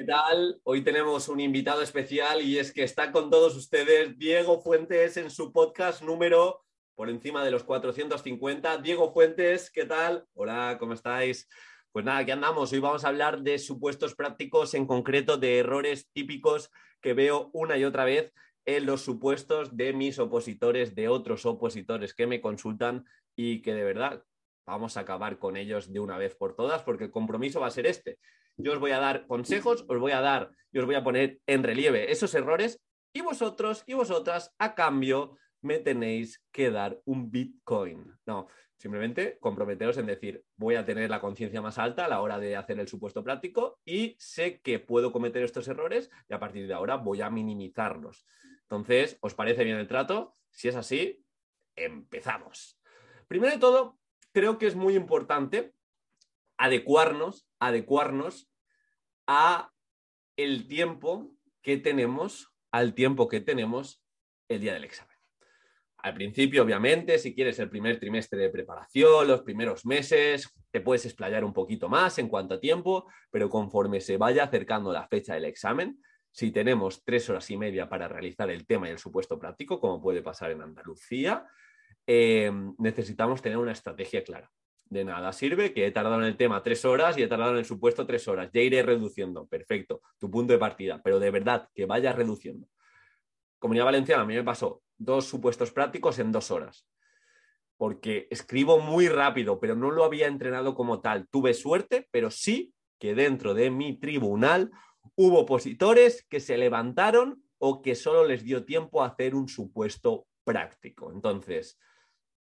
¿qué tal? Hoy tenemos un invitado especial y es que está con todos ustedes Diego Fuentes en su podcast número por encima de los 450. Diego Fuentes, ¿qué tal? Hola, ¿cómo estáis? Pues nada, aquí andamos. Hoy vamos a hablar de supuestos prácticos, en concreto de errores típicos que veo una y otra vez en los supuestos de mis opositores, de otros opositores que me consultan y que de verdad vamos a acabar con ellos de una vez por todas porque el compromiso va a ser este. Yo os voy a dar consejos, os voy a dar y os voy a poner en relieve esos errores y vosotros y vosotras a cambio me tenéis que dar un Bitcoin. No, simplemente comprometeros en decir, voy a tener la conciencia más alta a la hora de hacer el supuesto práctico y sé que puedo cometer estos errores y a partir de ahora voy a minimizarlos. Entonces, ¿os parece bien el trato? Si es así, empezamos. Primero de todo, creo que es muy importante adecuarnos, adecuarnos a el tiempo que tenemos, al tiempo que tenemos el día del examen. Al principio, obviamente, si quieres el primer trimestre de preparación, los primeros meses, te puedes explayar un poquito más en cuanto a tiempo, pero conforme se vaya acercando la fecha del examen, si tenemos tres horas y media para realizar el tema y el supuesto práctico, como puede pasar en Andalucía, eh, necesitamos tener una estrategia clara. De nada sirve que he tardado en el tema tres horas y he tardado en el supuesto tres horas. Ya iré reduciendo. Perfecto, tu punto de partida. Pero de verdad, que vayas reduciendo. Comunidad Valenciana, a mí me pasó dos supuestos prácticos en dos horas. Porque escribo muy rápido, pero no lo había entrenado como tal. Tuve suerte, pero sí que dentro de mi tribunal hubo opositores que se levantaron o que solo les dio tiempo a hacer un supuesto práctico. Entonces,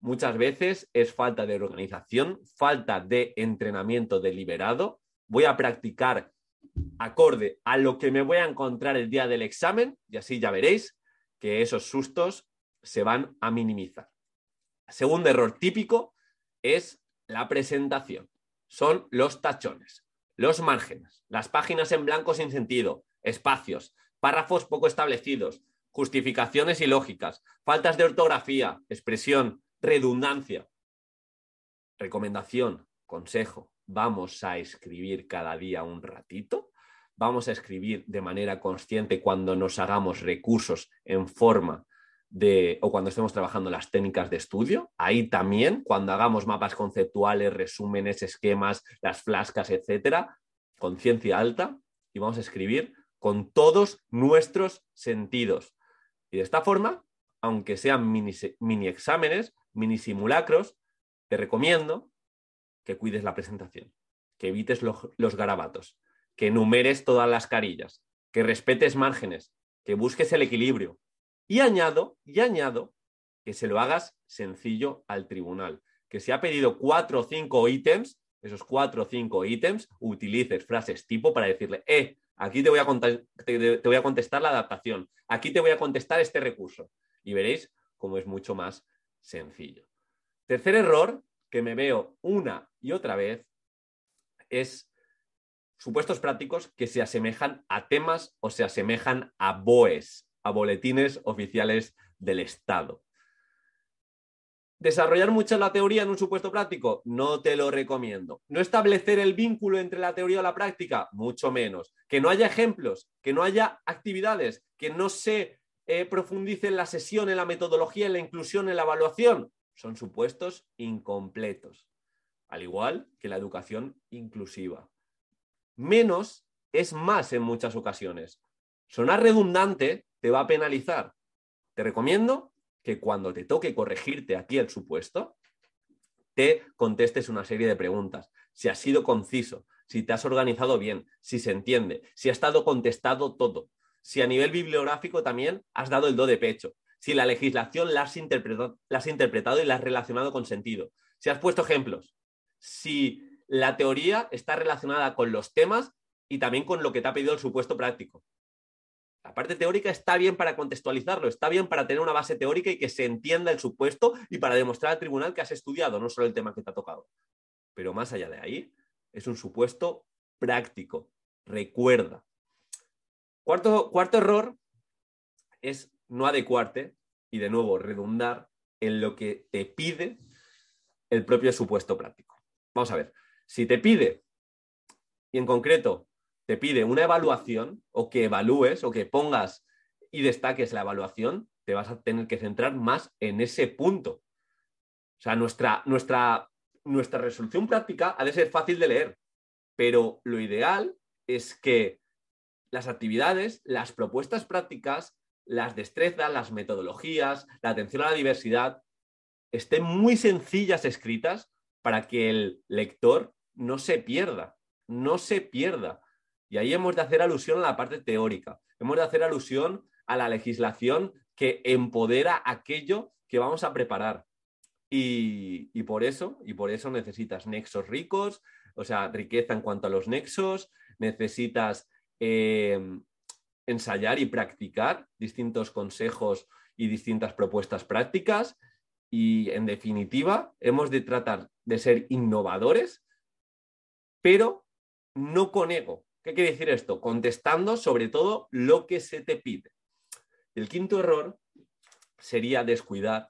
muchas veces es falta de organización, falta de entrenamiento deliberado. Voy a practicar acorde a lo que me voy a encontrar el día del examen y así ya veréis que esos sustos se van a minimizar. Segundo error típico es la presentación. Son los tachones, los márgenes, las páginas en blanco sin sentido, espacios, párrafos poco establecidos, justificaciones ilógicas, faltas de ortografía, expresión, redundancia. Recomendación, consejo, vamos a escribir cada día un ratito, vamos a escribir de manera consciente cuando nos hagamos recursos en forma de, o cuando estemos trabajando las técnicas de estudio. Ahí también, cuando hagamos mapas conceptuales, resúmenes, esquemas, las flascas, etcétera, conciencia alta y vamos a escribir con todos nuestros sentidos. Y de esta forma, aunque sean mini, mini exámenes, mini simulacros, te recomiendo que cuides la presentación, que evites los, garabatos, que enumeres todas las carillas, que respetes márgenes, que busques el equilibrio. Y añado, y añado, que se lo hagas sencillo al tribunal, que si ha pedido cuatro o cinco ítems, esos cuatro o cinco ítems, utilices frases tipo para decirle, eh, aquí te voy, a te voy a contestar la adaptación, aquí te voy a contestar este recurso. Y veréis cómo es mucho más sencillo. Tercer error que me veo una y otra vez es supuestos prácticos que se asemejan a temas o se asemejan a BOEs, a boletines oficiales del Estado. ¿Desarrollar mucho la teoría en un supuesto práctico? No te lo recomiendo. ¿No establecer el vínculo entre la teoría y la práctica? Mucho menos. ¿Que no haya ejemplos? ¿Que no haya actividades? ¿Que no se eh, profundice en la sesión, en la metodología, en la inclusión, en la evaluación? Son supuestos incompletos. Al igual que la educación inclusiva. Menos es más en muchas ocasiones. Sonar redundante te va a penalizar. Te recomiendo que cuando te toque corregirte aquí el supuesto, te contestes una serie de preguntas. Si has sido conciso, si te has organizado bien, si se entiende, si ha estado contestado todo, si a nivel bibliográfico también has dado el do de pecho, si la legislación la has, interpretado, la has interpretado y la has relacionado con sentido, si has puesto ejemplos, si la teoría está relacionada con los temas y también con lo que te ha pedido el supuesto práctico. La parte teórica está bien para contextualizarlo, está bien para tener una base teórica y que se entienda el supuesto y para demostrar al tribunal que has estudiado, no solo el tema que te ha tocado. Pero más allá de ahí, es un supuesto práctico. Recuerda. Cuarto, cuarto error es no adecuarte y de nuevo redundar en lo que te pide el propio supuesto práctico. Vamos a ver, si te pide, y en concreto te pide una evaluación o que evalúes o que pongas y destaques la evaluación, te vas a tener que centrar más en ese punto. O sea, nuestra, nuestra, nuestra resolución práctica ha de ser fácil de leer, pero lo ideal es que las actividades, las propuestas prácticas, las destrezas, las metodologías, la atención a la diversidad, estén muy sencillas escritas para que el lector no se pierda, no se pierda. Y ahí hemos de hacer alusión a la parte teórica, hemos de hacer alusión a la legislación que empodera aquello que vamos a preparar. Y, por eso, y por eso necesitas nexos ricos, o sea, riqueza en cuanto a los nexos, necesitas em, ensayar y practicar distintos consejos y distintas propuestas prácticas. Y en definitiva, hemos de tratar de ser innovadores, pero no con ego, ¿Qué quiere decir esto? Contestando sobre todo lo que se te pide. El quinto error sería descuidar,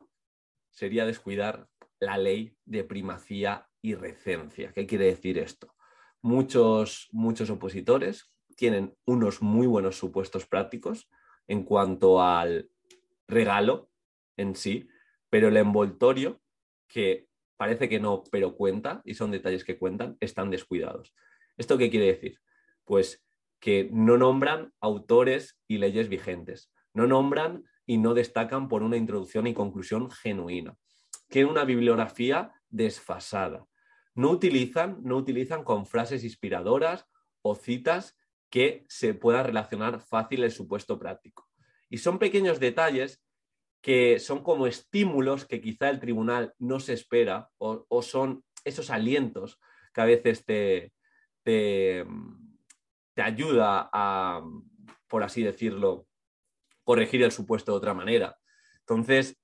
sería descuidar la ley de primacía y recencia. ¿Qué quiere decir esto? Muchos, muchos opositores tienen unos muy buenos supuestos prácticos en cuanto al regalo en sí, pero el envoltorio, que parece que no, pero cuenta, y son detalles que cuentan, están descuidados. ¿Esto qué quiere decir? pues que no nombran autores y leyes vigentes, no nombran y no destacan por una introducción y conclusión genuina, que una bibliografía desfasada. No utilizan, no utilizan con frases inspiradoras o citas que se pueda relacionar fácil el supuesto práctico. Y son pequeños detalles que son como estímulos que quizá el tribunal no se espera o, son esos alientos que a veces te, te, te ayuda a, por así decirlo, corregir el supuesto de otra manera. Entonces,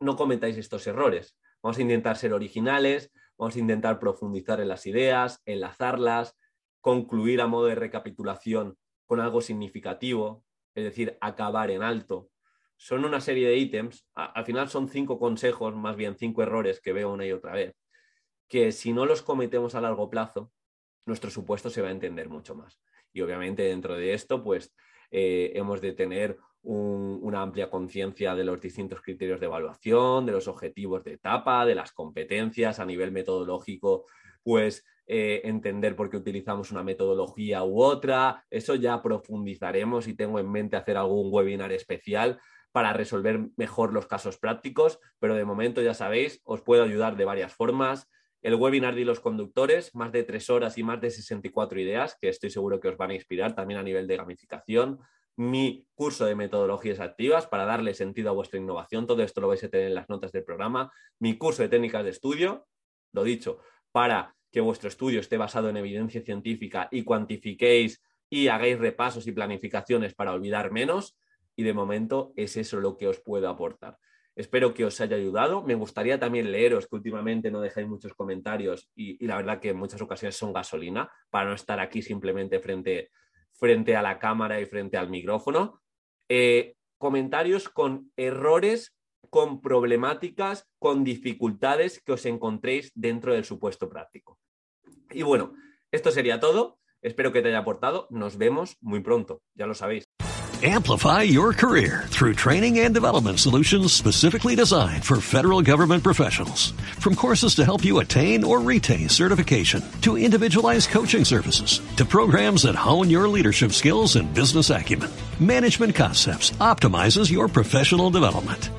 no cometáis estos errores. Vamos a intentar ser originales, vamos a intentar profundizar en las ideas, enlazarlas, concluir a modo de recapitulación con algo significativo, es decir, acabar en alto. Son una serie de ítems, al final son cinco consejos, más bien cinco errores que veo una y otra vez, que si no los cometemos a largo plazo, nuestro supuesto se va a entender mucho más. Y obviamente dentro de esto, pues eh, hemos de tener una amplia conciencia de los distintos criterios de evaluación, de los objetivos de etapa, de las competencias a nivel metodológico, pues eh, entender por qué utilizamos una metodología u otra. Eso ya profundizaremos y tengo en mente hacer algún webinar especial para resolver mejor los casos prácticos, pero de momento ya sabéis, os puedo ayudar de varias formas el webinar de los conductores, más de tres horas y más de 64 ideas, que estoy seguro que os van a inspirar también a nivel de gamificación. Mi curso de metodologías activas para darle sentido a vuestra innovación. Todo esto lo vais a tener en las notas del programa. Mi curso de técnicas de estudio, lo dicho, para que vuestro estudio esté basado en evidencia científica y cuantifiquéis y hagáis repasos y planificaciones para olvidar menos. Y de momento es eso lo que os puedo aportar. Espero que os haya ayudado. Me gustaría también leeros que últimamente no dejáis muchos comentarios y, la verdad que en muchas ocasiones son gasolina para no estar aquí simplemente frente, frente a la cámara y frente al micrófono. Eh, comentarios con errores, con problemáticas, con dificultades que os encontréis dentro del supuesto práctico. Y bueno, esto sería todo. Espero que te haya aportado. Nos vemos muy pronto, ya lo sabéis. Amplify your career through training and development solutions specifically designed for federal government professionals. From courses to help you attain or retain certification, to individualized coaching services, to programs that hone your leadership skills and business acumen, Management Concepts optimizes your professional development.